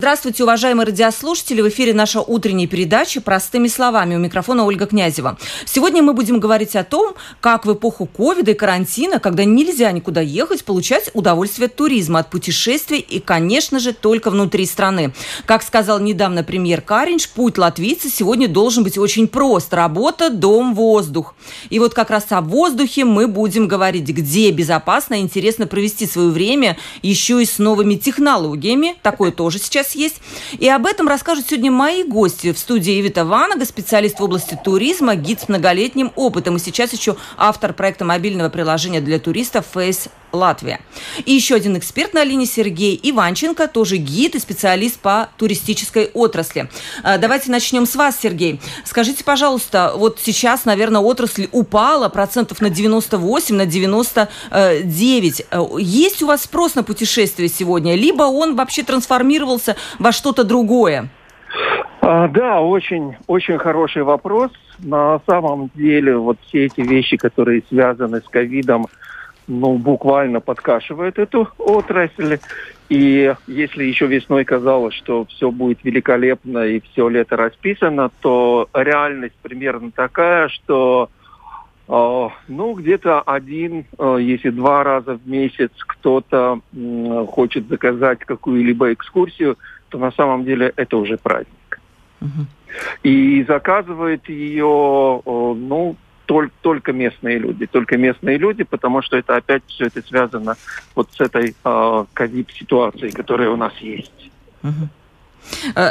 Здравствуйте, уважаемые радиослушатели. В эфире наша утренняя передача «Простыми словами». У микрофона Ольга Князева. Сегодня мы будем говорить о том, как в эпоху ковида и карантина, когда нельзя никуда ехать, получать удовольствие от туризма, от путешествий и, конечно же, только внутри страны. Как сказал недавно премьер Каринч, путь латвийца сегодня должен быть очень прост. Работа, дом, воздух. И вот как раз о воздухе мы будем говорить, где безопасно и интересно провести свое время еще и с новыми технологиями. Такое тоже сейчас нас есть. И об этом расскажут сегодня мои гости в студии Эвита Ванага, специалист в области туризма, гид с многолетним опытом. И сейчас еще автор проекта мобильного приложения для туристов Face Латвия. И еще один эксперт на линии Сергей Иванченко, тоже гид и специалист по туристической отрасли. А, давайте начнем с вас, Сергей. Скажите, пожалуйста, вот сейчас, наверное, отрасль упала процентов на 98, на 99. Есть у вас спрос на путешествия сегодня? Либо он вообще трансформировался во что-то другое? А, да, очень, очень хороший вопрос. На самом деле, вот все эти вещи, которые связаны с ковидом, ну, буквально подкашивает эту отрасль. И если еще весной казалось, что все будет великолепно и все лето расписано, то реальность примерно такая, что ну, где-то один, э, если два раза в месяц кто-то хочет заказать какую-либо экскурсию, то на самом деле это уже праздник. Uh-huh. И заказывает ее, ну, только, только местные люди, только местные люди, потому что это опять все это связано вот с этой э, ковид-ситуацией, которая у нас есть. Угу.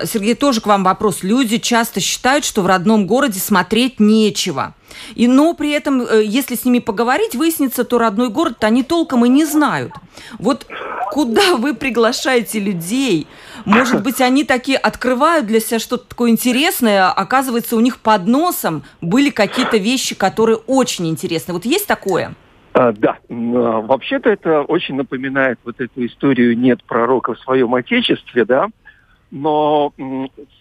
Сергей, тоже к вам вопрос. Люди часто считают, что в родном городе смотреть нечего. И, но при этом, э, если с ними поговорить, выяснится, то родной город они толком и не знают. Вот куда вы приглашаете людей? Может быть, они такие открывают для себя что-то такое интересное, а оказывается, у них под носом были какие-то вещи, которые очень интересны. Вот есть такое? А, да, а, вообще-то это очень напоминает вот эту историю «нет пророка в своем отечестве», да, но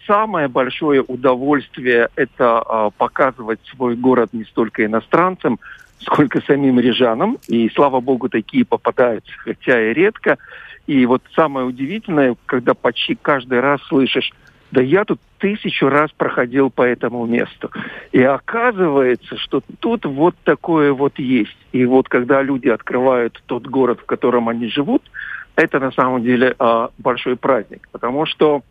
самое большое удовольствие – это а, показывать свой город не столько иностранцам, сколько самим рижанам. И, слава богу, такие попадаются, хотя и редко. И вот самое удивительное, когда почти каждый раз слышишь, да я тут тысячу раз проходил по этому месту. И оказывается, что тут вот такое вот есть. И вот когда люди открывают тот город, в котором они живут – это на самом деле а, большой праздник, потому что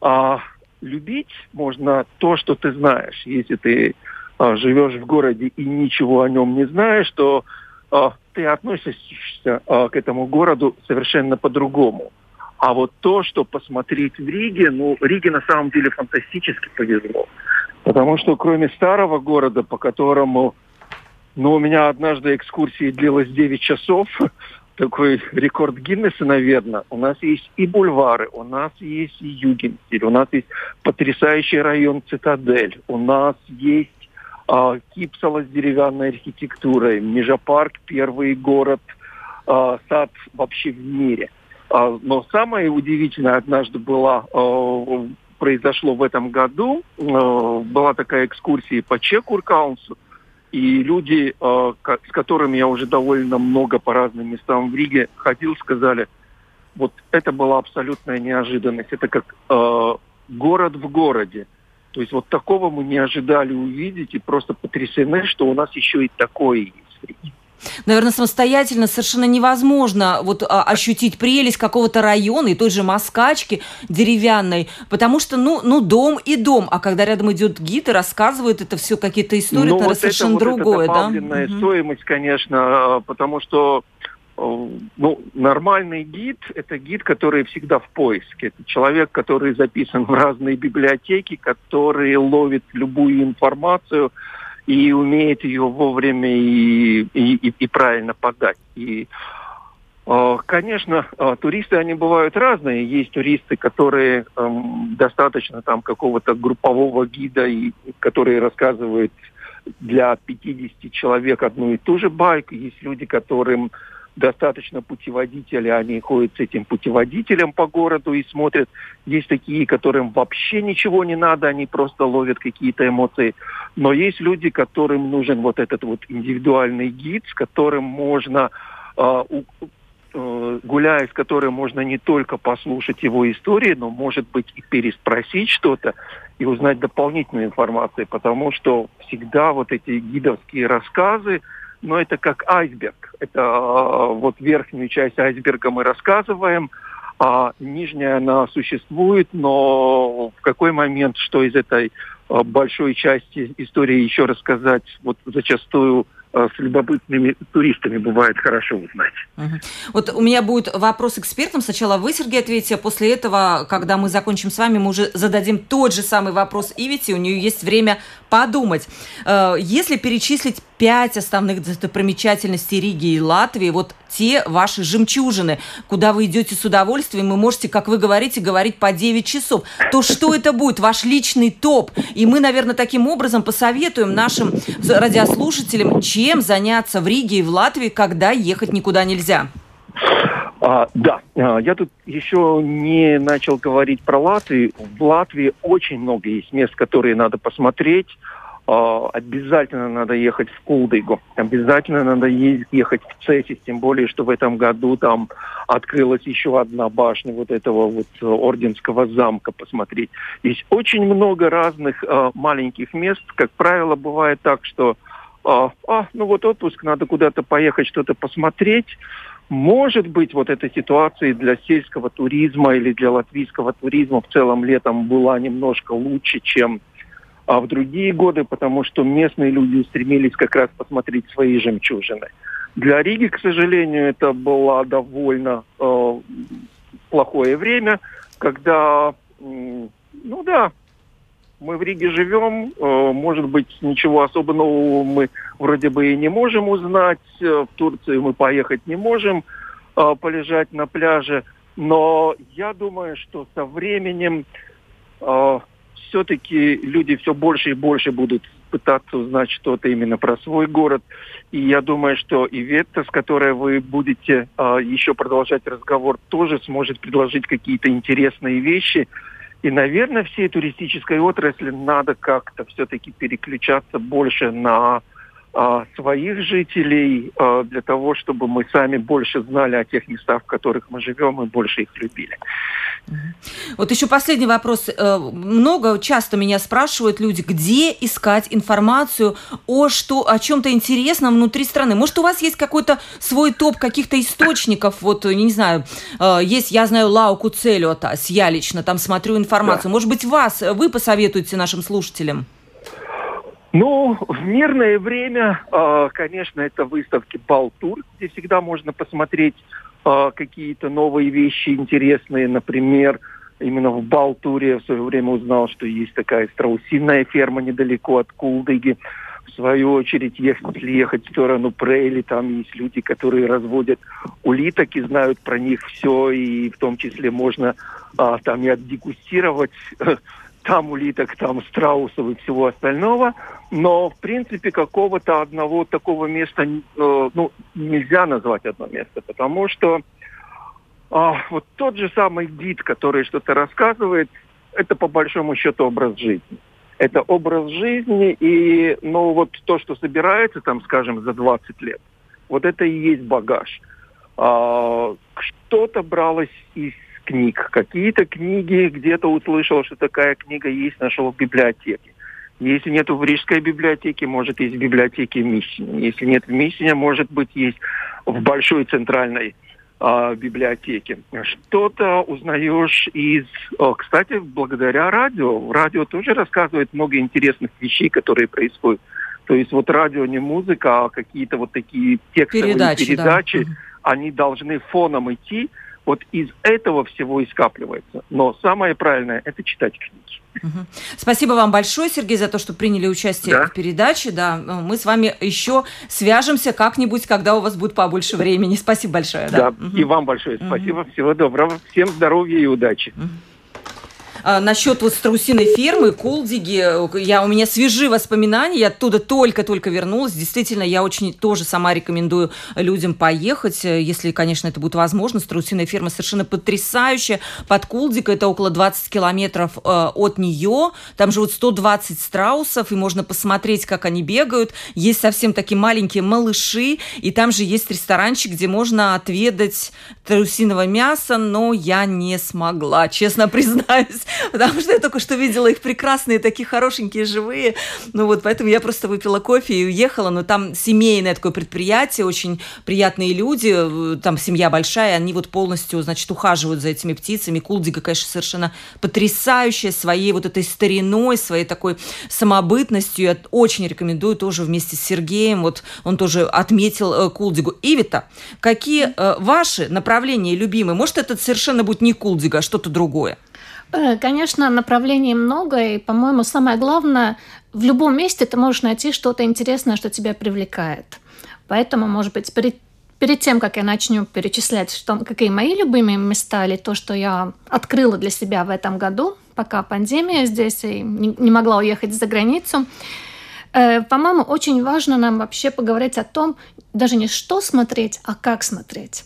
а, любить можно то, что ты знаешь. Если ты а, живешь в городе и ничего о нем не знаешь, то а, ты относишься а, к этому городу совершенно по-другому. А вот то, что посмотреть в Риге, ну, Риге на самом деле фантастически повезло. Потому что кроме старого города, по которому, ну, у меня однажды экскурсия длилась 9 часов, такой рекорд Гиннесса, наверное. У нас есть и бульвары, у нас есть и Югенстиль, у нас есть потрясающий район Цитадель, у нас есть а, Кипсала с деревянной архитектурой, Межапарк, первый город, а, сад вообще в мире. А, но самое удивительное однажды было, а, произошло в этом году, а, была такая экскурсия по Чекуркаунсу, и люди, э, с которыми я уже довольно много по разным местам в Риге ходил, сказали, вот это была абсолютная неожиданность. Это как э, город в городе. То есть вот такого мы не ожидали увидеть и просто потрясены, что у нас еще и такое есть наверное, самостоятельно совершенно невозможно вот а, ощутить прелесть какого-то района и той же Москачки деревянной, потому что, ну, ну, дом и дом, а когда рядом идет гид и рассказывает это все какие-то истории, ну, это вот совершенно это, другое, вот да? стоимость, конечно, потому что ну, нормальный гид – это гид, который всегда в поиске. Это человек, который записан в разные библиотеки, который ловит любую информацию, и умеет ее вовремя и, и, и, правильно подать. И, э, конечно, э, туристы, они бывают разные. Есть туристы, которые эм, достаточно там какого-то группового гида, и, которые рассказывают для 50 человек одну и ту же байку. Есть люди, которым достаточно путеводителя, они ходят с этим путеводителем по городу и смотрят. Есть такие, которым вообще ничего не надо, они просто ловят какие-то эмоции. Но есть люди, которым нужен вот этот вот индивидуальный гид, с которым можно э, Э, гуляя с которым можно не только послушать его истории, но, может быть, и переспросить что-то и узнать дополнительную информацию, потому что всегда вот эти гидовские рассказы, но это как айсберг. Это э, вот верхнюю часть айсберга мы рассказываем, а нижняя она существует, но в какой момент, что из этой э, большой части истории еще рассказать, вот зачастую Э, с любопытными туристами бывает хорошо узнать. Вот у меня будет вопрос экспертам. Сначала вы, Сергей, ответите, а после этого, когда мы закончим с вами, мы уже зададим тот же самый вопрос Ивите. У нее есть время подумать. Если перечислить пять основных достопримечательностей Риги и Латвии, вот те ваши жемчужины, куда вы идете с удовольствием, вы можете, как вы говорите, говорить по 9 часов, то что это будет? Ваш личный топ. И мы, наверное, таким образом посоветуем нашим радиослушателям, чем заняться в Риге и в Латвии, когда ехать никуда нельзя. А, да, а, я тут еще не начал говорить про Латвию. В Латвии очень много есть мест, которые надо посмотреть. А, обязательно надо ехать в Кулдыгу, обязательно надо ехать в Цесис, тем более, что в этом году там открылась еще одна башня вот этого вот орденского замка посмотреть. Есть очень много разных э, маленьких мест. Как правило, бывает так, что э, а, ну вот отпуск, надо куда-то поехать, что-то посмотреть. Может быть, вот эта ситуация для сельского туризма или для латвийского туризма в целом летом была немножко лучше, чем а в другие годы, потому что местные люди стремились как раз посмотреть свои жемчужины. Для Риги, к сожалению, это было довольно э, плохое время, когда, э, ну да, мы в Риге живем, э, может быть, ничего особо нового мы вроде бы и не можем узнать, э, в Турцию мы поехать не можем, э, полежать на пляже, но я думаю, что со временем э, все-таки люди все больше и больше будут пытаться узнать что-то именно про свой город. И я думаю, что и Ветта, с которой вы будете э, еще продолжать разговор, тоже сможет предложить какие-то интересные вещи. И, наверное, всей туристической отрасли надо как-то все-таки переключаться больше на а, своих жителей а, для того, чтобы мы сами больше знали о тех местах, в которых мы живем, и больше их любили. Вот еще последний вопрос. Э, много, часто меня спрашивают люди, где искать информацию о, что, о чем-то интересном внутри страны. Может, у вас есть какой-то свой топ каких-то источников? Вот, не знаю, э, есть, я знаю, Лауку Целиотас, я лично там смотрю информацию. Да. Может быть, вас, вы посоветуете нашим слушателям? Ну, в мирное время, а, конечно, это выставки Балтур, где всегда можно посмотреть а, какие-то новые вещи интересные. Например, именно в Балтуре в свое время узнал, что есть такая страусиная ферма недалеко от Кулдыги. В свою очередь, если ехать в сторону Прейли, там есть люди, которые разводят улиток и знают про них все, и в том числе можно а, там и отдегустировать там улиток, там страусов и всего остального, но в принципе какого-то одного такого места э, ну, нельзя назвать одно место, потому что э, вот тот же самый гид, который что-то рассказывает, это по большому счету образ жизни. Это образ жизни, и ну, вот то, что собирается там, скажем, за 20 лет, вот это и есть багаж. А, что-то бралось из книг. Какие-то книги где-то услышал, что такая книга есть, нашел в библиотеке. Если нет в Рижской библиотеке, может, есть в библиотеке Миссине. Если нет в Миссине, может быть, есть в Большой центральной э, библиотеке. Что-то узнаешь из... О, кстати, благодаря радио. Радио тоже рассказывает много интересных вещей, которые происходят. То есть вот радио не музыка, а какие-то вот такие текстовые передачи, передачи да. они должны фоном идти, вот из этого всего и скапливается. Но самое правильное – это читать книги. Угу. Спасибо вам большое, Сергей, за то, что приняли участие да. в передаче. Да, мы с вами еще свяжемся как-нибудь, когда у вас будет побольше времени. Спасибо большое. Да, да. Угу. и вам большое спасибо. Угу. Всего доброго. Всем здоровья и удачи. Угу. А, насчет вот страусиной фермы, Кулдиги, я, у меня свежие воспоминания, я оттуда только-только вернулась. Действительно, я очень тоже сама рекомендую людям поехать, если, конечно, это будет возможно. Страусиная ферма совершенно потрясающая. Под Кулдик это около 20 километров э, от нее. Там живут 120 страусов, и можно посмотреть, как они бегают. Есть совсем такие маленькие малыши, и там же есть ресторанчик, где можно отведать страусиного мяса, но я не смогла, честно признаюсь, потому что я только что видела их прекрасные, такие хорошенькие, живые. Ну вот, поэтому я просто выпила кофе и уехала, но там семейное такое предприятие, очень приятные люди, там семья большая, они вот полностью, значит, ухаживают за этими птицами. Кулдига, конечно, совершенно потрясающая своей вот этой стариной, своей такой самобытностью. Я очень рекомендую тоже вместе с Сергеем, вот он тоже отметил э, Кулдигу. Ивита, какие э, ваши направления любимые? Может, это совершенно будет не Кулдига, а что-то другое? Э, конечно, направлений много, и, по-моему, самое главное, в любом месте ты можешь найти что-то интересное, что тебя привлекает. Поэтому, может быть, перед, перед тем, как я начну перечислять, что, какие мои любимые места или то, что я открыла для себя в этом году, пока пандемия здесь и не, не могла уехать за границу, э, по-моему, очень важно нам вообще поговорить о том, даже не что смотреть, а как смотреть.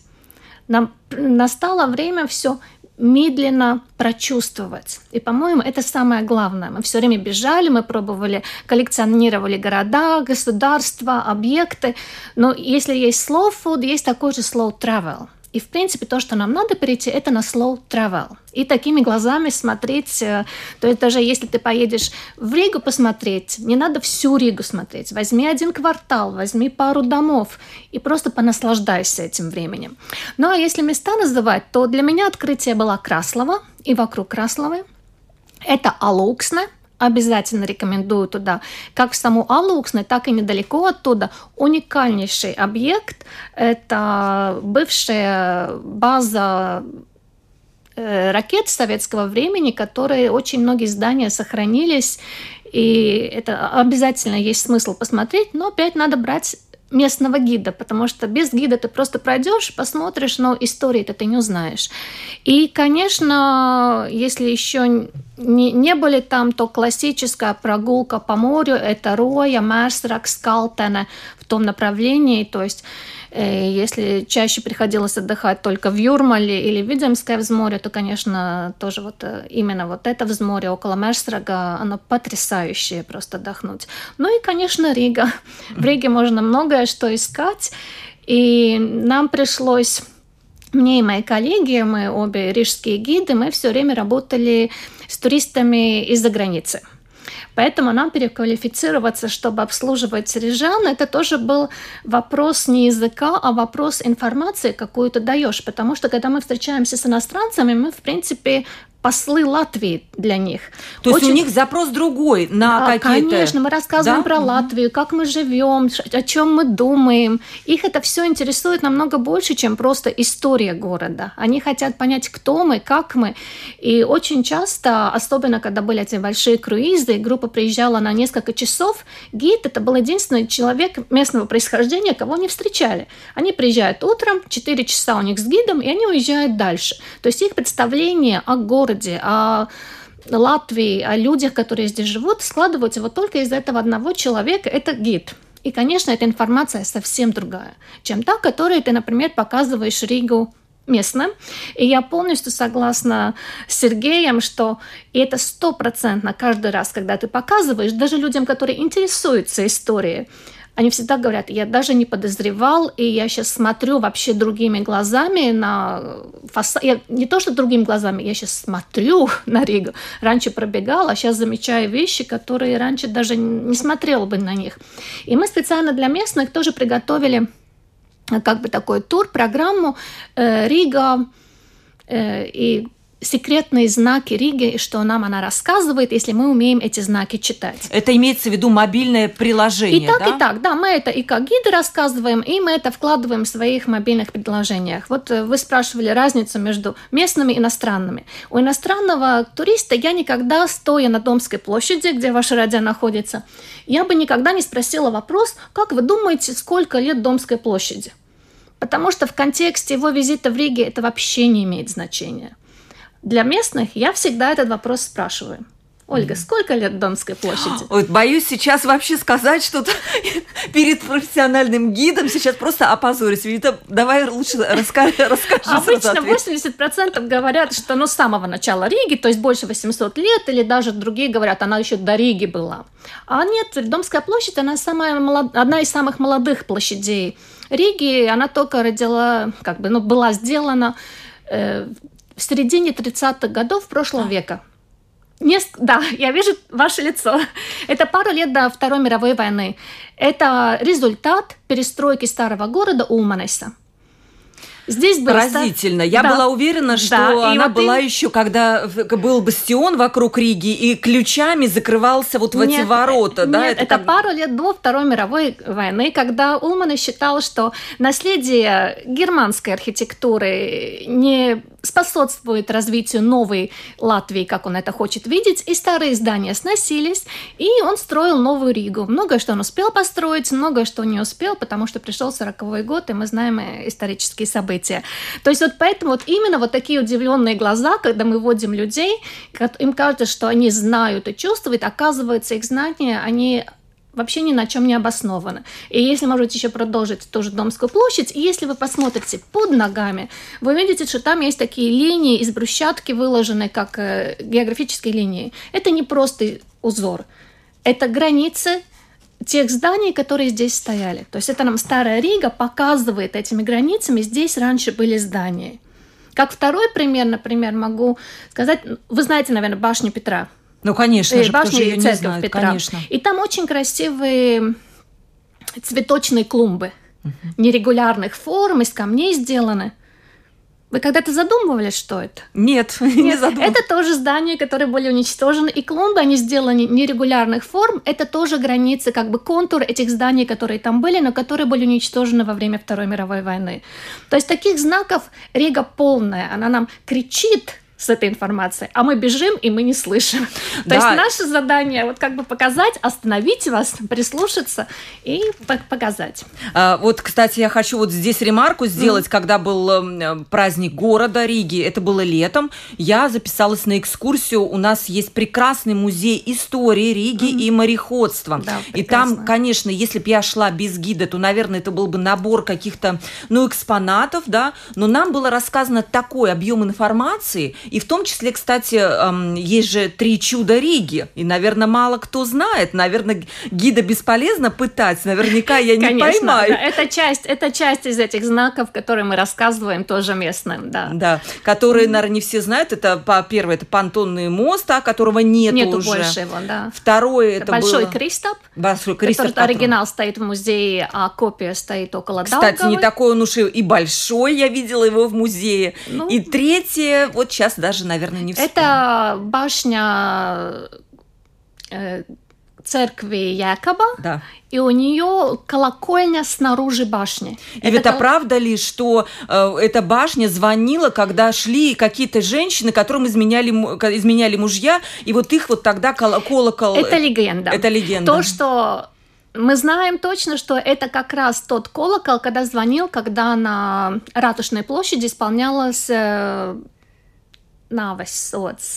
Нам настало время все медленно прочувствовать. И, по-моему, это самое главное. Мы все время бежали, мы пробовали, коллекционировали города, государства, объекты. Но если есть slow food, есть такой же slow travel – и, в принципе, то, что нам надо перейти, это на slow travel. И такими глазами смотреть, э, то есть даже если ты поедешь в Ригу посмотреть, не надо всю Ригу смотреть. Возьми один квартал, возьми пару домов и просто понаслаждайся этим временем. Ну а если места называть, то для меня открытие было Краслова и вокруг Красловы. Это Алуксне – обязательно рекомендую туда. Как в саму Алуксне, так и недалеко оттуда. Уникальнейший объект. Это бывшая база э, ракет советского времени, которые очень многие здания сохранились, и это обязательно есть смысл посмотреть, но опять надо брать местного гида, потому что без гида ты просто пройдешь, посмотришь, но истории-то ты не узнаешь. И, конечно, если еще не, не были там, то классическая прогулка по морю – это Роя, Мерсрак, Скалтене в том направлении, то есть Э, если чаще приходилось отдыхать только в Юрмале или Видземское взморье, то, конечно, тоже вот э, именно вот это взморье около Мерсрага, оно потрясающее просто отдохнуть. Ну и, конечно, Рига. В Риге можно многое что искать, и нам пришлось мне и мои коллеги, мы обе рижские гиды, мы все время работали с туристами из-за границы. Поэтому нам переквалифицироваться, чтобы обслуживать рижан, это тоже был вопрос не языка, а вопрос информации, какую ты даешь. Потому что когда мы встречаемся с иностранцами, мы, в принципе, послы Латвии для них. То Очень... есть у них запрос другой на да, какие-то... Конечно, мы рассказываем да? про Латвию, как мы живем, о чем мы думаем. Их это все интересует намного больше, чем просто история города. Они хотят понять, кто мы, как мы. И очень часто, особенно когда были эти большие круизы, группа приезжала на несколько часов, гид это был единственный человек местного происхождения, кого они встречали. Они приезжают утром, 4 часа у них с гидом, и они уезжают дальше. То есть их представление о городе городе, о Латвии, о людях, которые здесь живут, складываются вот только из этого одного человека. Это гид. И, конечно, эта информация совсем другая, чем та, которую ты, например, показываешь Ригу местным. И я полностью согласна с Сергеем, что это стопроцентно каждый раз, когда ты показываешь, даже людям, которые интересуются историей, они всегда говорят, я даже не подозревал, и я сейчас смотрю вообще другими глазами на фасад. Я не то, что другими глазами, я сейчас смотрю на Ригу. Раньше пробегала, а сейчас замечаю вещи, которые раньше даже не смотрела бы на них. И мы специально для местных тоже приготовили э, как бы такой тур, программу э, Рига э, и секретные знаки Риги, что нам она рассказывает, если мы умеем эти знаки читать. Это имеется в виду мобильное приложение, И так, да? и так, да. Мы это и как гиды рассказываем, и мы это вкладываем в своих мобильных приложениях. Вот э, вы спрашивали разницу между местными и иностранными. У иностранного туриста я никогда, стоя на Домской площади, где ваше радио находится, я бы никогда не спросила вопрос, как вы думаете, сколько лет Домской площади? Потому что в контексте его визита в Риге это вообще не имеет значения. Для местных я всегда этот вопрос спрашиваю. Ольга, сколько лет Домской площади? Вот, боюсь сейчас вообще сказать что-то перед профессиональным гидом. Сейчас просто опозорюсь. Вита, давай лучше расскажи. расскажи Обычно 80% говорят, что ну, с самого начала Риги, то есть больше 800 лет, или даже другие говорят, она еще до Риги была. А нет, Домская площадь, она самая молод... одна из самых молодых площадей Риги. Она только родила, как бы, ну, была сделана э, в середине 30-х годов прошлого века. Не, да, я вижу ваше лицо. Это пару лет до Второй мировой войны. Это результат перестройки старого города Улманеса. Здесь было поразительно. Я да. была уверена, что да. она вот была им... еще, когда был бастион вокруг Риги и ключами закрывался вот в нет, эти ворота, нет, да? Это, это как... пару лет до Второй мировой войны, когда Улман считал, что наследие германской архитектуры не способствует развитию новой Латвии, как он это хочет видеть, и старые здания сносились, и он строил новую Ригу. Многое, что он успел построить, многое, что не успел, потому что пришел 40 год, и мы знаем исторические события. То есть вот поэтому вот именно вот такие удивленные глаза, когда мы вводим людей, им кажется, что они знают и чувствуют, оказывается, их знания, они вообще ни на чем не обоснованы. И если, может быть, еще продолжить ту же Домскую площадь, и если вы посмотрите под ногами, вы увидите, что там есть такие линии из брусчатки, выложенные как э, географические линии. Это не просто узор, это границы тех зданий, которые здесь стояли. То есть это нам Старая Рига показывает этими границами, здесь раньше были здания. Как второй пример, например, могу сказать, вы знаете, наверное, башню Петра – ну, конечно э, же, башня и церковь знает, Петра. Конечно. И там очень красивые цветочные клумбы угу. нерегулярных форм, из камней сделаны. Вы когда-то задумывались, что это? Нет, не задумывалась. Это тоже здания, которые были уничтожены, и клумбы, они сделаны нерегулярных форм. Это тоже границы, как бы контур этих зданий, которые там были, но которые были уничтожены во время Второй мировой войны. То есть таких знаков Рига полная. Она нам кричит, с этой информацией, а мы бежим, и мы не слышим. Да. То есть наше задание вот как бы показать, остановить вас, прислушаться и показать. А, вот, кстати, я хочу вот здесь ремарку сделать, mm. когда был эм, праздник города Риги, это было летом, я записалась на экскурсию, у нас есть прекрасный музей истории Риги mm. и мореходства. Да, и там, конечно, если бы я шла без гида, то, наверное, это был бы набор каких-то, ну, экспонатов, да, но нам было рассказано такой объем информации, и в том числе, кстати, есть же три чуда Риги. И, наверное, мало кто знает. Наверное, гида бесполезно пытать. Наверняка я не Конечно, поймаю. Да. Это, часть, это часть из этих знаков, которые мы рассказываем тоже местным. Да, да которые, наверное, не все знают. Это, по первое, это понтонный мост, а которого нет Нету уже. больше его, да. Второе, это Большой было... Кристоп. Большой Кристоп. Который, который... оригинал стоит в музее, а копия стоит около Кстати, Даугавы. не такой он уж и большой. Я видела его в музее. Ну... И третье, вот сейчас даже, наверное, не вспомню. Это башня э, церкви Якоба, да. и у нее колокольня снаружи башни. И это, это кол... правда ли, что э, эта башня звонила, когда шли какие-то женщины, которым изменяли, изменяли мужья, и вот их вот тогда кол- колокол... Это легенда. Это легенда. То, что мы знаем точно, что это как раз тот колокол, когда звонил, когда на Ратушной площади исполнялась э, nāves sots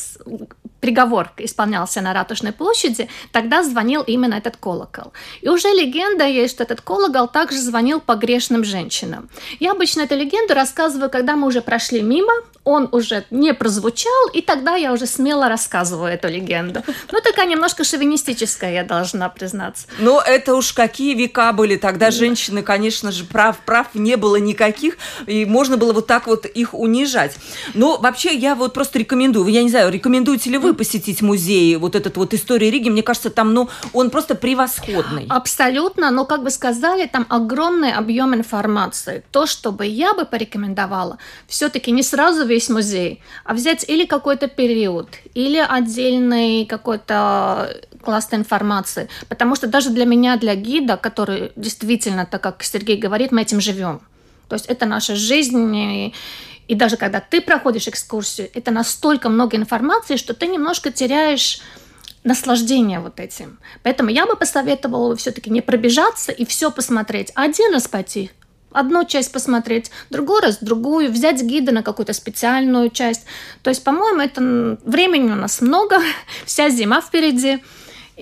приговор исполнялся на Ратушной площади, тогда звонил именно этот колокол. И уже легенда есть, что этот колокол также звонил по грешным женщинам. Я обычно эту легенду рассказываю, когда мы уже прошли мимо, он уже не прозвучал, и тогда я уже смело рассказываю эту легенду. Ну, такая немножко шовинистическая, я должна признаться. Но это уж какие века были. Тогда женщины, конечно же, прав, прав не было никаких, и можно было вот так вот их унижать. Но вообще я вот просто рекомендую, я не знаю, рекомендуете ли вы посетить музей, вот этот вот «История Риги», мне кажется, там, ну, он просто превосходный. Абсолютно, но, как бы сказали, там огромный объем информации. То, что бы я бы порекомендовала, все-таки не сразу весь музей, а взять или какой-то период, или отдельный какой-то класс информации. Потому что даже для меня, для гида, который действительно, так как Сергей говорит, мы этим живем. То есть это наша жизнь, и даже когда ты проходишь экскурсию, это настолько много информации, что ты немножко теряешь наслаждение вот этим. Поэтому я бы посоветовала все-таки не пробежаться и все посмотреть, один раз пойти одну часть посмотреть, другой раз другую, взять гида на какую-то специальную часть. То есть, по-моему, это времени у нас много, вся зима впереди.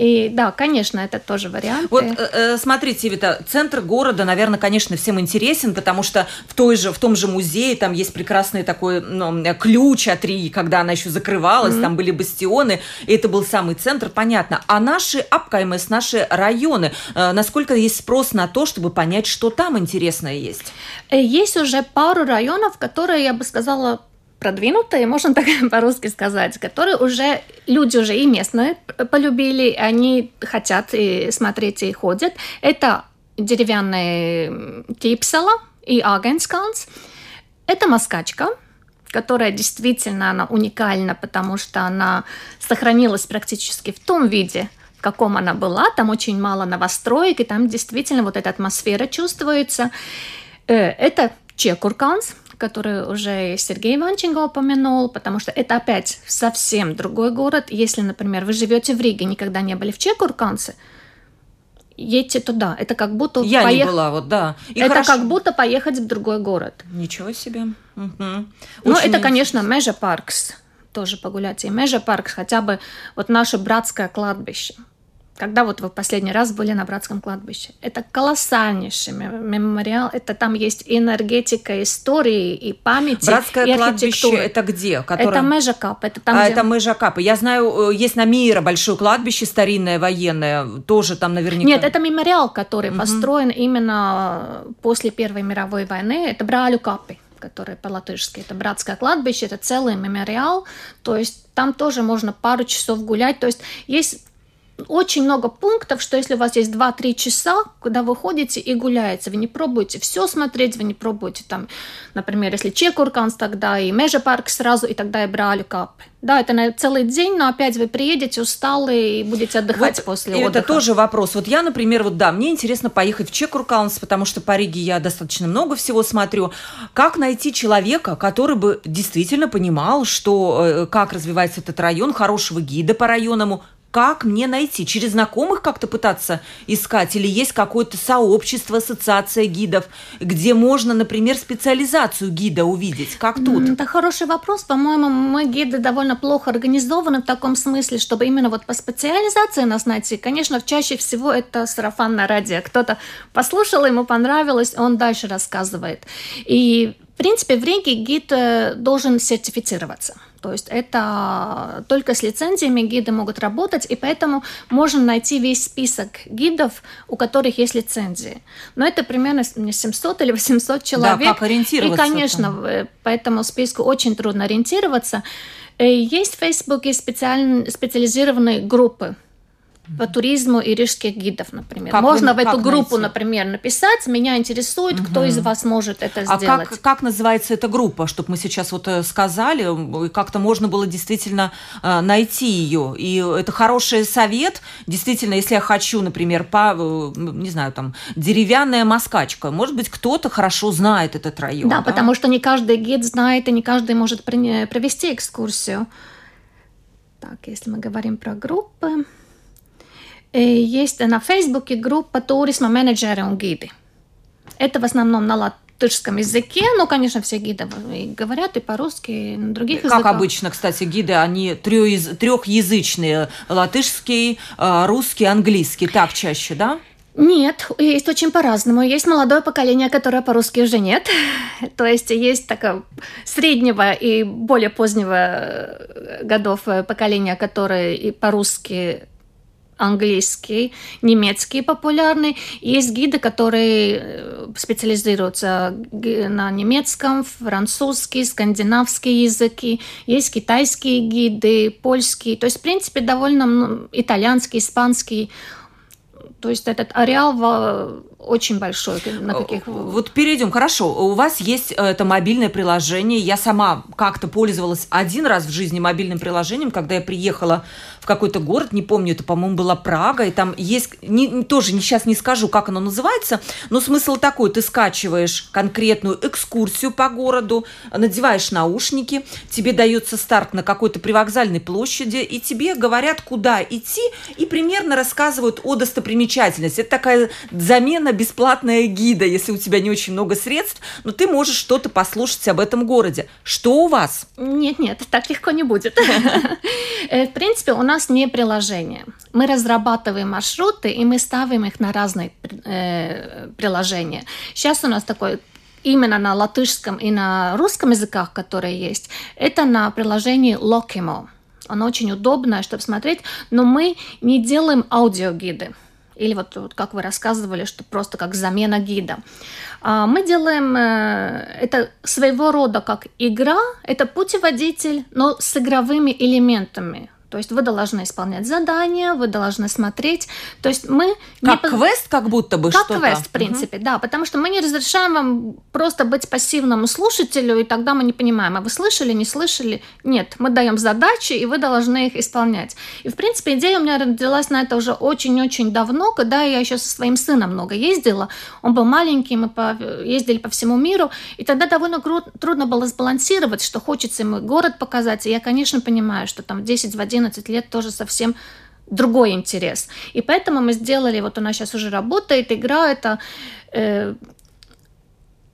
И да, конечно, это тоже вариант. Вот э, э, смотрите, Вита, центр города, наверное, конечно, всем интересен, потому что в, той же, в том же музее там есть прекрасный такой ну, ключ от Рии, когда она еще закрывалась, mm-hmm. там были бастионы, и это был самый центр, понятно. А наши Апкаймес, наши районы, э, насколько есть спрос на то, чтобы понять, что там интересное есть? Есть уже пару районов, которые, я бы сказала, продвинутые, можно так по-русски сказать, которые уже люди уже и местные полюбили, они хотят и смотреть и ходят. Это деревянные Кипсела и Агенсканс. Это москачка, которая действительно она уникальна, потому что она сохранилась практически в том виде, в каком она была. Там очень мало новостроек, и там действительно вот эта атмосфера чувствуется. Э, это Чекурканс, который уже Сергей Иванченко упомянул, потому что это опять совсем другой город. Если, например, вы живете в Риге, никогда не были в Чекурканце, едьте туда. Это как будто я поех... не была, вот да. И это хорошо. как будто поехать в другой город. Ничего себе. Угу. Ну, это, конечно, Межа Паркс тоже погулять. И Межа Паркс хотя бы вот наше братское кладбище. Когда вот вы в последний раз были на братском кладбище? Это колоссальнейший мемориал. Это там есть энергетика истории и памяти. Братское и кладбище это где? Которое... Это Межакап. Это, там, а, где... это Межакап. Я знаю, э, есть на Мира большое кладбище старинное военное. Тоже там наверняка. Нет, это мемориал, который угу. построен именно после Первой мировой войны. Это Бралю Капи который по-латышски. Это братское кладбище, это целый мемориал. То есть там тоже можно пару часов гулять. То есть есть очень много пунктов, что если у вас есть 2-3 часа, куда вы ходите и гуляете, вы не пробуете все смотреть, вы не пробуете там, например, если Чекурканс, тогда и Межа парк сразу, и тогда и брали капы. Да, это на целый день, но опять вы приедете усталые и будете отдыхать вот после отдыха. Это тоже вопрос. Вот я, например, вот да, мне интересно поехать в Чекуркаунс, потому что по Риге я достаточно много всего смотрю. Как найти человека, который бы действительно понимал, что э, как развивается этот район, хорошего гида по районному, как мне найти? Через знакомых как-то пытаться искать? Или есть какое-то сообщество, ассоциация гидов, где можно, например, специализацию гида увидеть? Как тут? Это хороший вопрос. По-моему, мы гиды довольно плохо организованы в таком смысле, чтобы именно вот по специализации нас найти. Конечно, чаще всего это сарафанное радио. Кто-то послушал, ему понравилось, он дальше рассказывает. И, принципе, в Риге гид э, должен сертифицироваться. То есть это только с лицензиями гиды могут работать, и поэтому можно найти весь список гидов, у которых есть лицензии. Но это примерно 700 или 800 человек. Да, как ориентироваться? И, конечно, там? по этому списку очень трудно ориентироваться. Э, есть в Фейсбуке специализированные группы по туризму и рижских гидов, например. Как Можно вы, в эту группу, найти? например, написать. Меня интересует, угу. кто из вас может это а сделать. Как, как называется эта группа, чтобы мы сейчас вот э, сказали, как-то можно было действительно э, найти ее. И это хороший совет. Действительно, если я хочу, например, по, э, не знаю, там, деревянная москачка, может быть, кто-то хорошо знает этот район. Да, да, потому что не каждый гид знает, и не каждый может провести экскурсию. Так, если мы говорим про группы... Есть на Фейсбуке группа туризма менеджеры и гиды. Это в основном на латышском языке, но, конечно, все гиды говорят и по-русски, и на других как языках. Как обычно, кстати, гиды, они трехязычные. Латышский, русский, английский. Так чаще, да? Нет, есть очень по-разному. Есть молодое поколение, которое по-русски уже нет. То есть есть такое среднего и более позднего годов поколения, которое и по-русски английский, немецкий популярный. Есть гиды, которые э, специализируются на немецком, французский, скандинавский языки. Есть китайские гиды, польские. То есть, в принципе, довольно итальянский, испанский. То есть этот ареал очень большой. На каких... Вот перейдем. Хорошо, у вас есть э, это мобильное приложение. Я сама как-то пользовалась один раз в жизни мобильным приложением, когда я приехала в какой-то город, не помню, это, по-моему, была Прага, и там есть, не, тоже сейчас не скажу, как оно называется, но смысл такой, ты скачиваешь конкретную экскурсию по городу, надеваешь наушники, тебе дается старт на какой-то привокзальной площади, и тебе говорят, куда идти, и примерно рассказывают о достопримечательности. Это такая замена постоянно бесплатная гида, если у тебя не очень много средств, но ты можешь что-то послушать об этом городе. Что у вас? Нет, нет, так легко не будет. Э, в принципе, у нас не приложение. Мы разрабатываем маршруты, и мы ставим их на разные э, приложения. Сейчас у нас такой именно на латышском и на русском языках, которые есть, это на приложении Lokimo. Оно очень удобное, чтобы смотреть, но мы не делаем аудиогиды. Или вот, вот как вы рассказывали, что просто как замена гида. А мы делаем э, это своего рода как игра, это путеводитель, но с игровыми элементами. То есть вы должны исполнять задания, вы должны смотреть. То есть мы... Как не... квест как будто бы Как квест, в принципе, угу. да. Потому что мы не разрешаем вам просто быть пассивному слушателю, и тогда мы не понимаем, а вы слышали, не слышали? Нет, мы даем задачи, и вы должны их исполнять. И, в принципе, идея у меня родилась на это уже очень-очень давно, когда я еще со своим сыном много ездила. Он был маленький, мы по... ездили по всему миру, и тогда довольно трудно было сбалансировать, что хочется ему город показать. И я, конечно, понимаю, что там 10 в 1 11 лет тоже совсем другой интерес. И поэтому мы сделали, вот у нас сейчас уже работает игра, это э,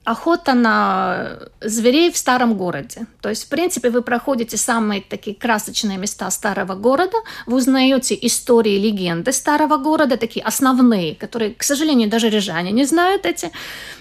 охота на зверей в старом городе. То есть, в принципе, вы проходите самые такие красочные места старого города, вы узнаете истории, легенды старого города, такие основные, которые, к сожалению, даже рижане не знают эти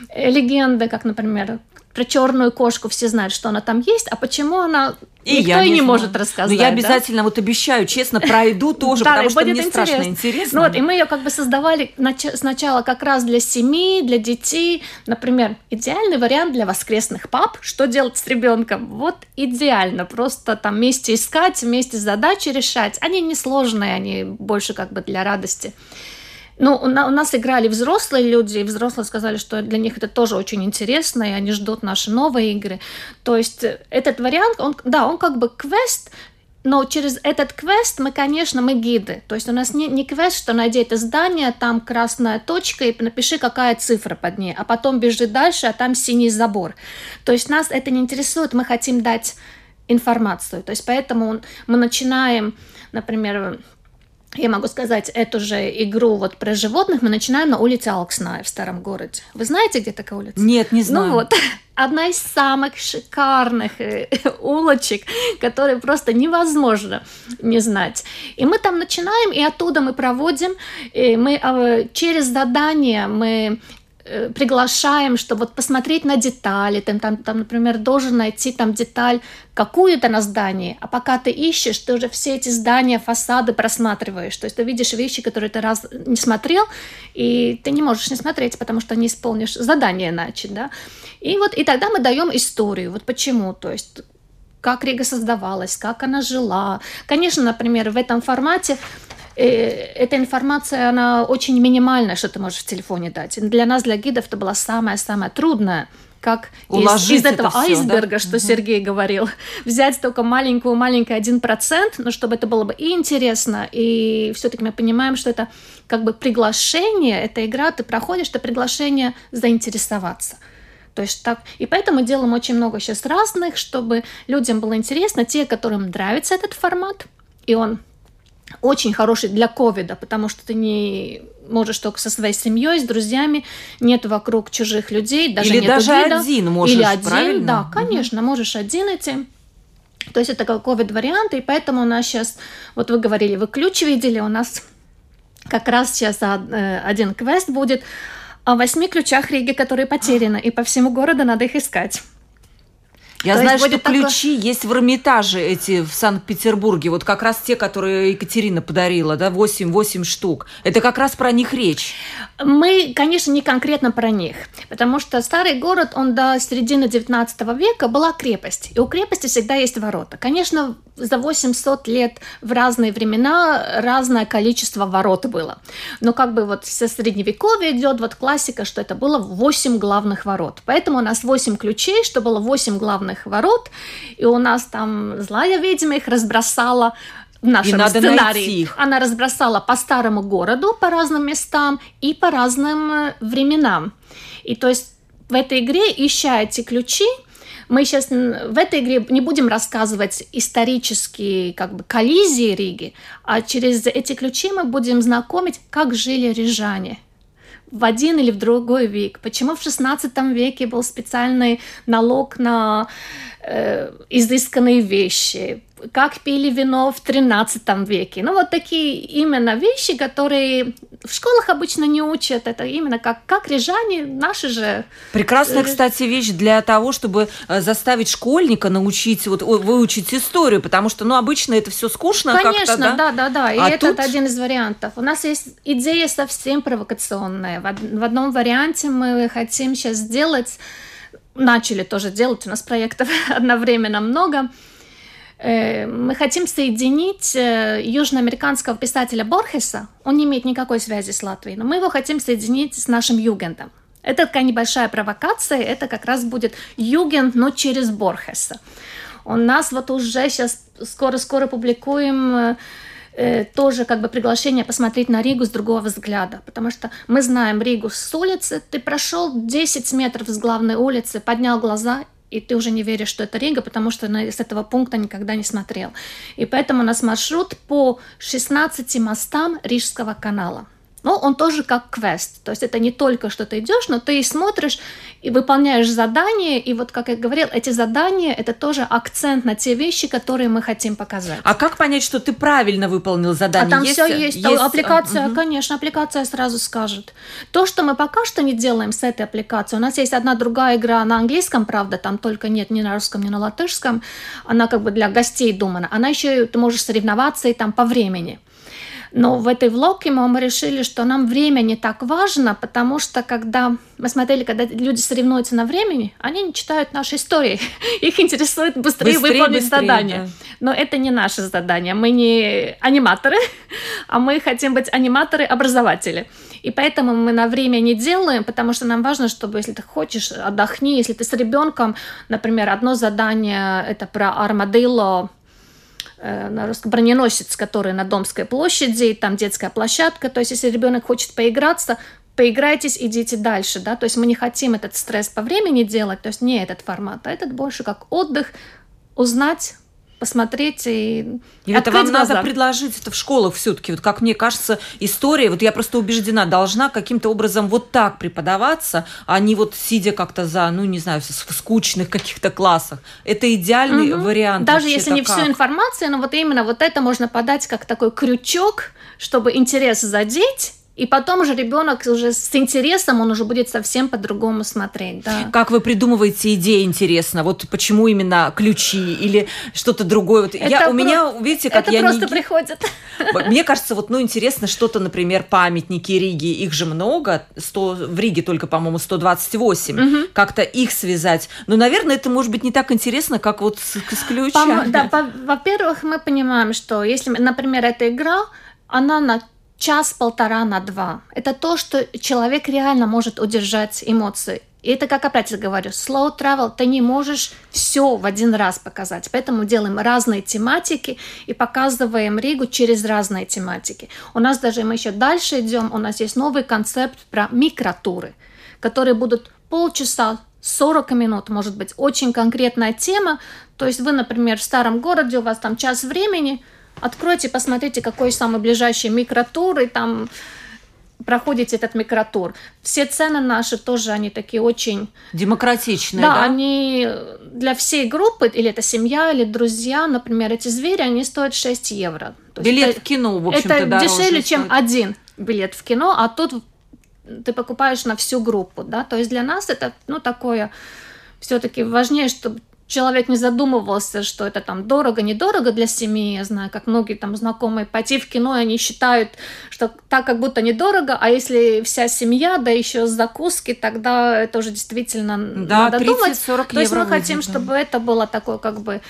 э, легенды, как, например, про черную кошку все знают, что она там есть, а почему она и Никто я не, не может рассказать. Но я обязательно, да? вот обещаю, честно, пройду тоже, да, потому что мне интересно. страшно интересно. Ну, вот, и мы ее как бы создавали сначала как раз для семьи, для детей. Например, идеальный вариант для воскресных пап. Что делать с ребенком? Вот идеально. Просто там вместе искать, вместе задачи решать. Они несложные, они больше как бы для радости. Ну, у нас играли взрослые люди, и взрослые сказали, что для них это тоже очень интересно, и они ждут наши новые игры. То есть э, этот вариант, он, да, он как бы квест, но через этот квест мы, конечно, мы гиды. То есть у нас не, не квест, что найди это здание, там красная точка и напиши, какая цифра под ней, а потом бежи дальше, а там синий забор. То есть нас это не интересует, мы хотим дать информацию. То есть поэтому мы начинаем, например, я могу сказать, эту же игру вот про животных мы начинаем на улице Алксная в старом городе. Вы знаете, где такая улица? Нет, не знаю. Ну вот, одна из самых шикарных э, улочек, которые просто невозможно не знать. И мы там начинаем, и оттуда мы проводим, и мы а, через задание мы приглашаем, чтобы вот посмотреть на детали, там, там, там, например, должен найти там деталь какую-то на здании, а пока ты ищешь, ты уже все эти здания, фасады просматриваешь, то есть ты видишь вещи, которые ты раз не смотрел, и ты не можешь не смотреть, потому что не исполнишь задание иначе, да, и вот, и тогда мы даем историю, вот почему, то есть как Рига создавалась, как она жила. Конечно, например, в этом формате Э, эта информация, она очень минимальная, что ты можешь в телефоне дать. Для нас, для гидов, это было самое-самое трудное, как из, из этого это айсберга, да? что угу. Сергей говорил, взять только маленькую-маленький один процент, но чтобы это было бы и интересно, и все-таки мы понимаем, что это как бы приглашение, эта игра, ты проходишь, это приглашение заинтересоваться. То есть так, и поэтому делаем очень много сейчас разных, чтобы людям было интересно, те, которым нравится этот формат, и он очень хороший для ковида, потому что ты не можешь только со своей семьей, с друзьями, нет вокруг чужих людей, даже Или нет даже гида. один можешь, Или один, правильно? да, конечно, угу. можешь один идти. То есть это как ковид-вариант, и поэтому у нас сейчас, вот вы говорили, вы ключ видели, у нас как раз сейчас э, один квест будет о восьми ключах Риги, которые потеряны, и по всему городу надо их искать. Я То знаю, что ключи такое... есть в Эрмитаже эти в Санкт-Петербурге. Вот как раз те, которые Екатерина подарила, да, 8, 8 штук. Это как раз про них речь. Мы, конечно, не конкретно про них, потому что старый город, он до середины 19 века была крепость. И у крепости всегда есть ворота. Конечно, за 800 лет в разные времена разное количество ворот было. Но как бы вот со средневековья идет вот классика, что это было 8 главных ворот. Поэтому у нас 8 ключей, что было 8 главных ворот, и у нас там злая ведьма их разбросала в нашем и надо сценарии. Найти их. Она разбросала по старому городу, по разным местам и по разным э, временам. И то есть в этой игре, ища эти ключи, мы сейчас в этой игре не будем рассказывать исторические как бы коллизии Риги, а через эти ключи мы будем знакомить, как жили рижане. в один или в другой век. Почему в XVI веке был специальный налог на э, изысканные вещи? Как пили вино в 13 веке. Ну, вот такие именно вещи, которые в школах обычно не учат. Это именно как, как рижане, наши же. Прекрасная, э, кстати, вещь для того, чтобы э, заставить школьника научить, вот, выучить историю, потому что, ну, обычно это все скучно Конечно, да? да, да, да. И а это тут... один из вариантов. У нас есть идея совсем провокационная. В одном варианте мы хотим сейчас сделать, начали тоже делать, у нас проектов одновременно много, мы хотим соединить э, южноамериканского писателя Борхеса, он не имеет никакой связи с Латвией, но мы его хотим соединить с нашим югендом. Это такая небольшая провокация, это как раз будет югенд, но через Борхеса. У нас вот уже сейчас скоро-скоро публикуем э, тоже как бы приглашение посмотреть на Ригу с другого взгляда, потому что мы знаем Ригу с улицы, ты прошел 10 метров с главной улицы, поднял глаза и ты уже не веришь, что это Рига, потому что с этого пункта никогда не смотрел. И поэтому у нас маршрут по 16 мостам Рижского канала. Но он тоже как квест. То есть это не только что ты идешь, но ты и смотришь, и выполняешь задания. И вот, как я говорил, эти задания – это тоже акцент на те вещи, которые мы хотим показать. А как понять, что ты правильно выполнил задание? А там есть, все есть. есть... Аппликация, угу. конечно, аппликация сразу скажет. То, что мы пока что не делаем с этой аппликацией, у нас есть одна другая игра на английском, правда, там только нет ни на русском, ни на латышском. Она как бы для гостей думана. Она еще, ты можешь соревноваться и там по времени. Но в этой влогкимо мы решили, что нам время не так важно, потому что когда мы смотрели, когда люди соревнуются на времени, они не читают наши истории. Их интересует быстрее, быстрее выполнить быстрее, задание. Да. Но это не наше задание. Мы не аниматоры, а мы хотим быть аниматоры-образователи. И поэтому мы на время не делаем, потому что нам важно, чтобы, если ты хочешь, отдохни. Если ты с ребенком, например, одно задание это про армадило, Э, на русском броненосец, который на Домской площади, там детская площадка. То есть, если ребенок хочет поиграться, поиграйтесь, идите дальше, да, то есть мы не хотим этот стресс по времени делать, то есть не этот формат, а этот больше как отдых, узнать, посмотреть и и это вам глаза. надо предложить это в школах все-таки. Вот как мне кажется, история, вот я просто убеждена, должна каким-то образом вот так преподаваться, а не вот сидя как-то за, ну не знаю, в скучных каких-то классах. Это идеальный угу. вариант. Даже если не как? всю информацию, но вот именно вот это можно подать как такой крючок, чтобы интерес задеть и потом уже ребенок уже с интересом, он уже будет совсем по-другому смотреть. Да. Как вы придумываете идеи, интересно? Вот почему именно ключи или что-то другое? Вот это я, про... у меня, видите, как это я просто не... приходит. Мне кажется, вот, ну, интересно что-то, например, памятники Риги, их же много, 100, в Риге только, по-моему, 128, угу. как-то их связать. Но, наверное, это может быть не так интересно, как вот с, с ключами. Да, во-первых, мы понимаем, что если, например, эта игра, она на час-полтора на два. Это то, что человек реально может удержать эмоции. И это, как опять я говорю, slow travel, ты не можешь все в один раз показать. Поэтому делаем разные тематики и показываем Ригу через разные тематики. У нас даже мы еще дальше идем, у нас есть новый концепт про микротуры, которые будут полчаса 40 минут, может быть, очень конкретная тема. То есть вы, например, в старом городе, у вас там час времени – Откройте, посмотрите, какой самый ближайший микротур, и там проходите этот микротур. Все цены наши тоже, они такие очень... Демократичные, да? Да, они для всей группы, или это семья, или друзья, например, эти звери, они стоят 6 евро. То билет это, в кино, в общем-то, Это дешевле, стоит. чем один билет в кино, а тут ты покупаешь на всю группу, да, то есть для нас это, ну, такое все-таки важнее, чтобы человек не задумывался, что это там дорого-недорого для семьи. Я знаю, как многие там знакомые пойти в кино, они считают, что так как будто недорого, а если вся семья, да еще с закуски, тогда это уже действительно да, надо 30, думать. 40 То есть мы хотим, да. чтобы это было такое как бы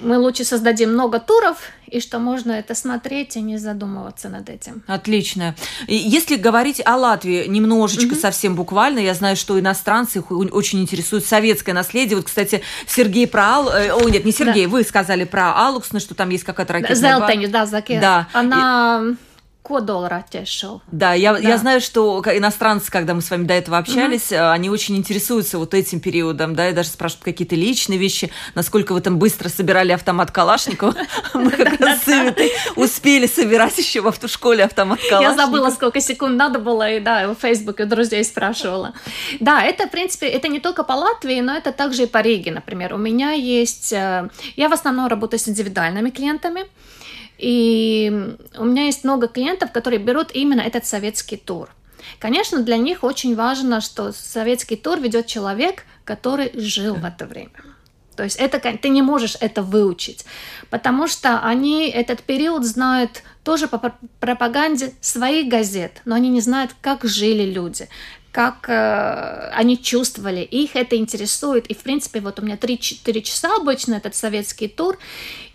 мы лучше создадим много туров, и что можно это смотреть и не задумываться над этим. Отлично. Если говорить о Латвии немножечко, mm-hmm. совсем буквально, я знаю, что иностранцы их очень интересует советское наследие. Вот, кстати, Сергей про Ал... Э, о, нет, не Сергей, да. вы сказали про Алуксна, что там есть какая-то ракетная Зелтень, да, Заке. Да. Она... И коdola raķešu šovu. Да, я, да. я знаю, что иностранцы, когда мы с вами до этого общались, угу. они очень интересуются вот этим периодом, да, и даже спрашивают какие-то личные вещи, насколько вы там быстро собирали автомат Калашникова. Мы как раз с успели собирать еще в автошколе автомат Калашникова. Я забыла, сколько секунд надо было, и да, в Фейсбуке друзей спрашивала. Да, это, в принципе, это не только по Латвии, но это также и по Риге, например. У меня есть... Э, я в основном работаю с индивидуальными клиентами, и у меня есть много клиентов, которые берут именно этот советский тур. Конечно, для них очень важно, что советский тур ведет человек, который жил в это время. То есть это, ты не можешь это выучить, потому что они этот период знают тоже по пропаганде своих газет, но они не знают, как жили люди, как э, они чувствовали, их это интересует. И, в принципе, вот у меня 3-4 часа обычно этот советский тур,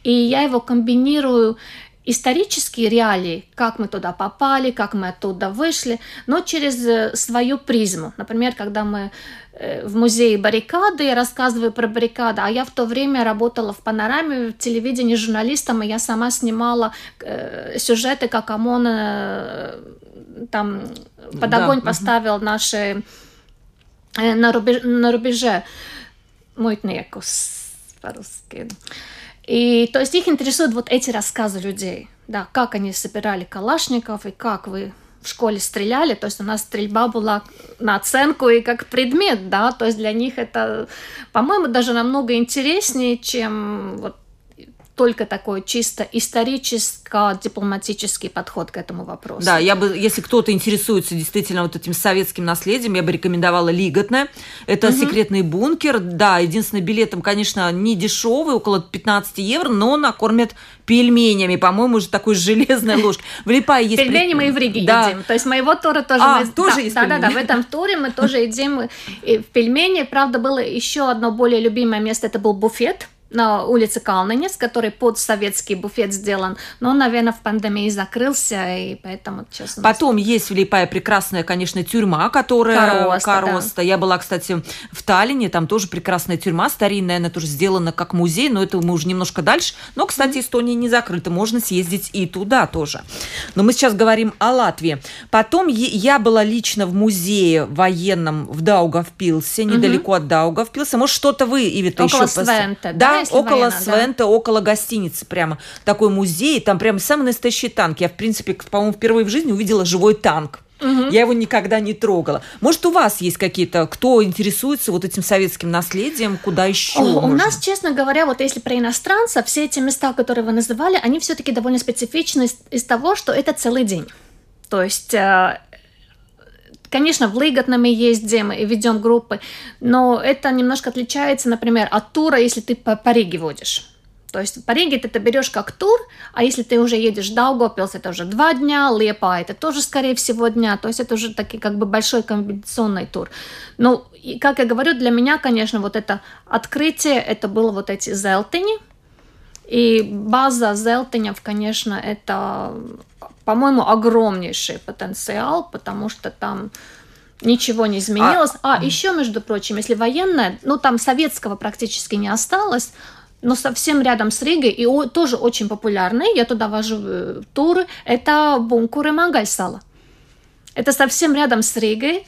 и я его комбинирую исторические реалии, как мы туда попали, как мы оттуда вышли, но через э, свою призму. Например, когда мы э, в музее баррикады, я рассказываю про баррикады, а я в то время работала в панораме, в телевидении журналистом, и я сама снимала э, сюжеты, как ОМОН там под огонь да. поставил наши э, на, рубеж, на рубеже мытникус по-русски. И то есть их интересуют вот эти рассказы людей, да, как они собирали калашников и как вы в школе стреляли, то есть у нас стрельба была на оценку и как предмет, да, то есть для них это, по-моему, даже намного интереснее, чем вот только такой чисто историческо-дипломатический подход к этому вопросу. Да, я бы, если кто-то интересуется действительно вот этим советским наследием, я бы рекомендовала Лиготное. Это угу. секретный бункер. Да, единственное, билетом, конечно, не дешевый, около 15 евро, но накормят пельменями, по-моему, уже такой железной ложкой. В Липае есть... Пельмени мы и в Риге да. едим. То есть моего тура тоже... А, мы... тоже да, есть да, да, да, в этом туре мы тоже едим в пельмени. Правда, было еще одно более любимое место, это был буфет на улице Калнинец, который под советский буфет сделан, но он, наверное, в пандемии закрылся, и поэтому сейчас... Потом есть в Липае прекрасная, конечно, тюрьма, которая... Короста, Короста. Да. Я была, кстати, в Таллине, там тоже прекрасная тюрьма, старинная, она тоже сделана как музей, но это мы уже немножко дальше. Но, кстати, Эстония не закрыта, можно съездить и туда тоже. Но мы сейчас говорим о Латвии. Потом я была лично в музее военном в Даугавпилсе, недалеко угу. от Даугавпилса. Может, что-то вы, Около еще... Свента, да? Около военно, Свента, да. около гостиницы прямо. Такой музей, там прям самый настоящий танк. Я, в принципе, по-моему, впервые в жизни увидела живой танк. Угу. Я его никогда не трогала. Может, у вас есть какие-то, кто интересуется вот этим советским наследием, куда еще? О, у нас, честно говоря, вот если про иностранцев, все эти места, которые вы называли, они все-таки довольно специфичны из, из того, что это целый день. То есть э, Конечно, в Лыготнаме есть, где мы ведем группы, но это немножко отличается, например, от тура, если ты по, по Риге водишь. То есть по Риге ты это берешь как тур, а если ты уже едешь в Даугавпилс, это уже два дня, Лепа это тоже, скорее всего, дня, то есть это уже такой как бы большой комбинационный тур. Ну, и, как я говорю, для меня, конечно, вот это открытие, это было вот эти зелтыни, и база зелтынев, конечно, это по-моему, огромнейший потенциал, потому что там ничего не изменилось. А, а еще, между прочим, если военная, ну там советского практически не осталось, но совсем рядом с Ригой и о, тоже очень популярный, я туда вожу э, туры, это бункуры Мангальсала. Это совсем рядом с Ригой,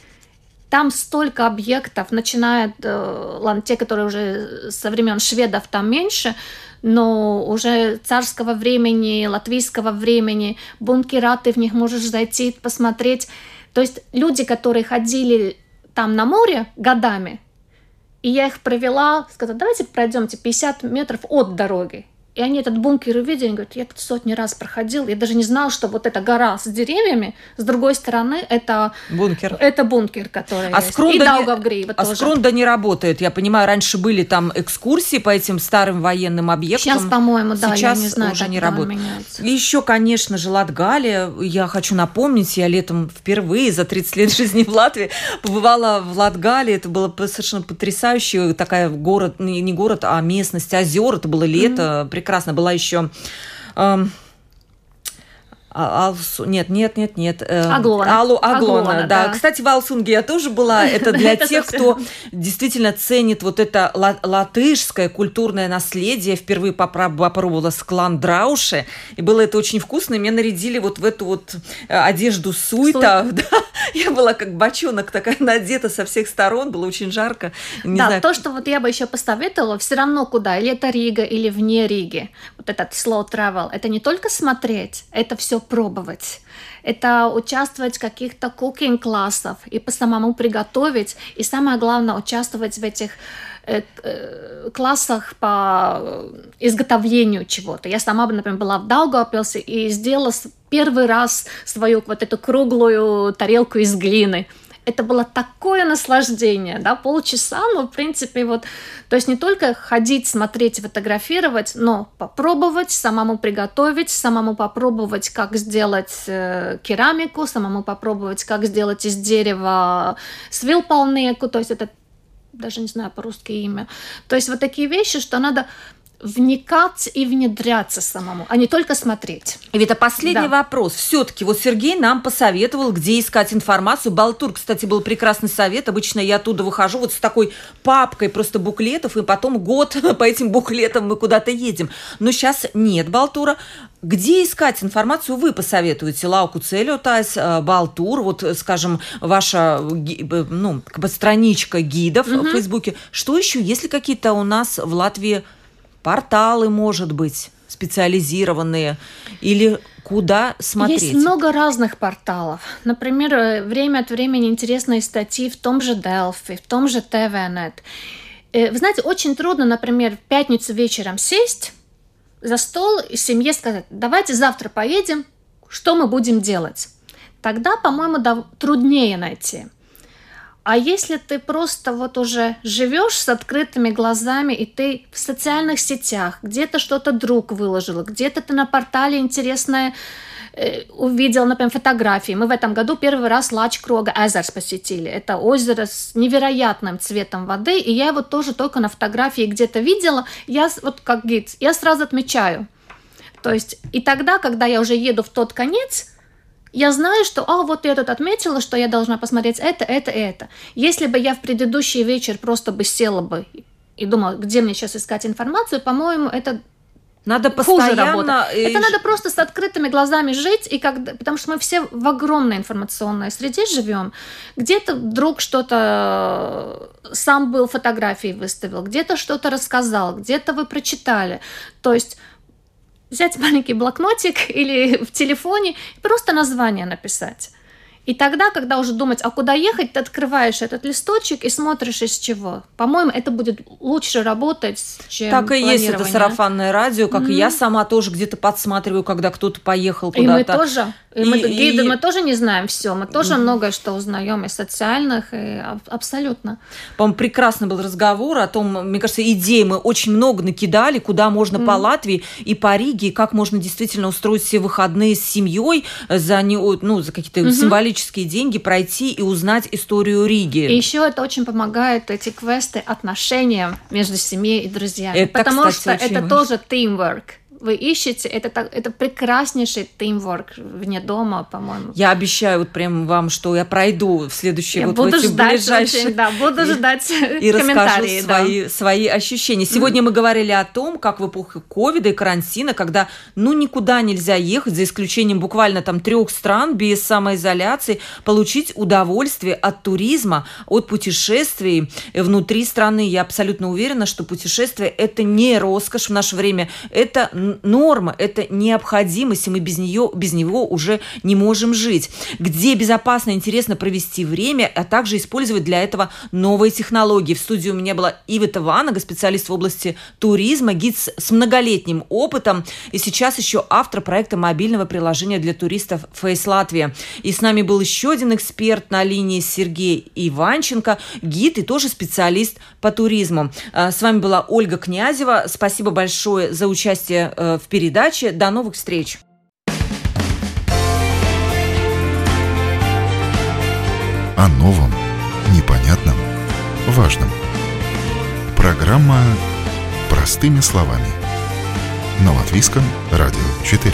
там столько объектов, начиная, э, ладно, те, которые уже со времен шведов там меньше, но уже царского времени, латвийского времени, бункера, ты в них можешь зайти, посмотреть. То есть люди, которые ходили там на море годами, и я их провела, сказала, давайте пройдемте 50 метров от дороги. И они этот бункер увидели, они говорят, я тут сотни раз проходил, я даже не знал, что вот эта гора с деревьями, с другой стороны, это бункер, это бункер который а есть. Скрунда и Даугавгрива А тоже. Скрунда не работает, я понимаю, раньше были там экскурсии по этим старым военным объектам. Сейчас, по-моему, да, Сейчас я не знаю, уже не работает. И еще, конечно же, Латгалия, я хочу напомнить, я летом впервые за 30 лет жизни в Латвии побывала в Латгалии, это было совершенно потрясающе, такая город, не город, а местность, озер, это было лето, mm-hmm прекрасно. Была еще... Эм, А, Алсу... Нет, нет, нет, нет. Э, Аглона. Алу, Аглона, Аглона да. да. Кстати, в Алсунге я тоже была. Это для тех, кто действительно ценит вот это латышское культурное наследие. Впервые попробовала склан Драуши. И было это очень вкусно. Меня нарядили вот в эту вот э, одежду суйта. Я была как бочонок такая надета со всех сторон. Было очень жарко. да, то, что вот я бы еще посоветовала, все равно куда. Или это Рига, или вне Риги. Вот этот slow travel. Это не только смотреть, это все пробовать. Это участвовать в каких-то кукинг-классах и по самому приготовить. И самое главное, участвовать в этих э, э, классах по изготовлению чего-то. Я сама, например, была в Даугавпилсе и сделала первый раз свою вот эту круглую тарелку из глины это было такое наслаждение, да, полчаса, но, в принципе, вот, то есть не только ходить, смотреть, фотографировать, но попробовать, самому приготовить, самому попробовать, как сделать э, керамику, самому попробовать, как сделать из дерева свилполнеку, то есть это даже не знаю по-русски имя. То есть вот такие вещи, что надо вникать и внедряться самому, а не только смотреть. И это последний да. вопрос. Все-таки вот Сергей нам посоветовал, где искать информацию. Балтур, кстати, был прекрасный совет. Обычно я оттуда выхожу вот с такой папкой просто буклетов, и потом год по этим буклетам мы куда-то едем. Но сейчас нет Балтура. Где искать информацию вы посоветуете? Лауку Целиотайс, э, Балтур, вот, скажем, ваша э, ну, как бы страничка гидов угу. в Фейсбуке. Что еще? Есть ли какие-то у нас в Латвии порталы, может быть, специализированные, или куда смотреть? Есть много разных порталов. Например, э, время от времени интересные статьи в том же Delphi, в том же TVNet. Э, вы знаете, очень трудно, например, в пятницу вечером сесть за стол и семье сказать, давайте завтра поедем, что мы будем делать. Тогда, по-моему, труднее найти. А если ты просто вот уже живешь с открытыми глазами, и ты в социальных сетях, где-то что-то друг выложил, где-то ты на портале интересное э, увидел, например, фотографии. Мы в этом году первый раз Лач Крога Эзерс посетили. Это озеро с невероятным цветом воды, и я его тоже только на фотографии где-то видела. Я вот как гид, я сразу отмечаю. То есть и тогда, когда я уже еду в тот конец, я знаю, что, а, вот я тут отметила, что я должна посмотреть это, это, это. Если бы я в предыдущий вечер просто бы села бы и думала, где мне сейчас искать информацию, по-моему, это надо постоянно... И... Это надо просто с открытыми глазами жить, и когда... потому что мы все в огромной информационной среде живем. Где-то друг что-то сам был фотографии выставил, где-то что-то рассказал, где-то вы прочитали. То есть взять маленький блокнотик или в телефоне и просто название написать. И тогда, когда уже думать, а куда ехать, ты открываешь этот листочек и смотришь из чего. По-моему, это будет лучше работать, чем Так и есть это сарафанное радио, как mm-hmm. и я сама тоже где-то подсматриваю, когда кто-то поехал куда-то. И мы тоже. И, и мы, гиды, и... мы тоже не знаем все, мы тоже mm-hmm. многое что узнаем из социальных, и абсолютно. По-моему, прекрасный был разговор о том, мне кажется, идей мы очень много накидали, куда можно mm-hmm. по Латвии и по Риге, и как можно действительно устроить все выходные с семьей за, не, ну, за какие-то mm-hmm. символические деньги пройти и узнать историю Риги. И еще это очень помогает, эти квесты, отношениям между семьей и друзьями. Это, потому кстати, что это важно. тоже teamwork вы ищете, это, так, это прекраснейший тимворк вне дома, по-моему. Я обещаю вот прям вам, что я пройду в следующие я вот буду в эти ждать ближайшие... Очень, да, буду и, ждать И расскажу свои, да. свои ощущения. Сегодня mm-hmm. мы говорили о том, как в эпоху ковида и карантина, когда ну никуда нельзя ехать, за исключением буквально там трех стран, без самоизоляции, получить удовольствие от туризма, от путешествий внутри страны. Я абсолютно уверена, что путешествие – это не роскошь в наше время, это норма, это необходимость, и мы без нее, без него уже не можем жить. Где безопасно и интересно провести время, а также использовать для этого новые технологии. В студии у меня была Ивета Ванага, специалист в области туризма, гид с многолетним опытом, и сейчас еще автор проекта мобильного приложения для туристов Face Латвия. И с нами был еще один эксперт на линии Сергей Иванченко, гид и тоже специалист по туризму. А, с вами была Ольга Князева. Спасибо большое за участие в передаче. До новых встреч! О новом, непонятном, важном. Программа «Простыми словами». На Латвийском радио 4.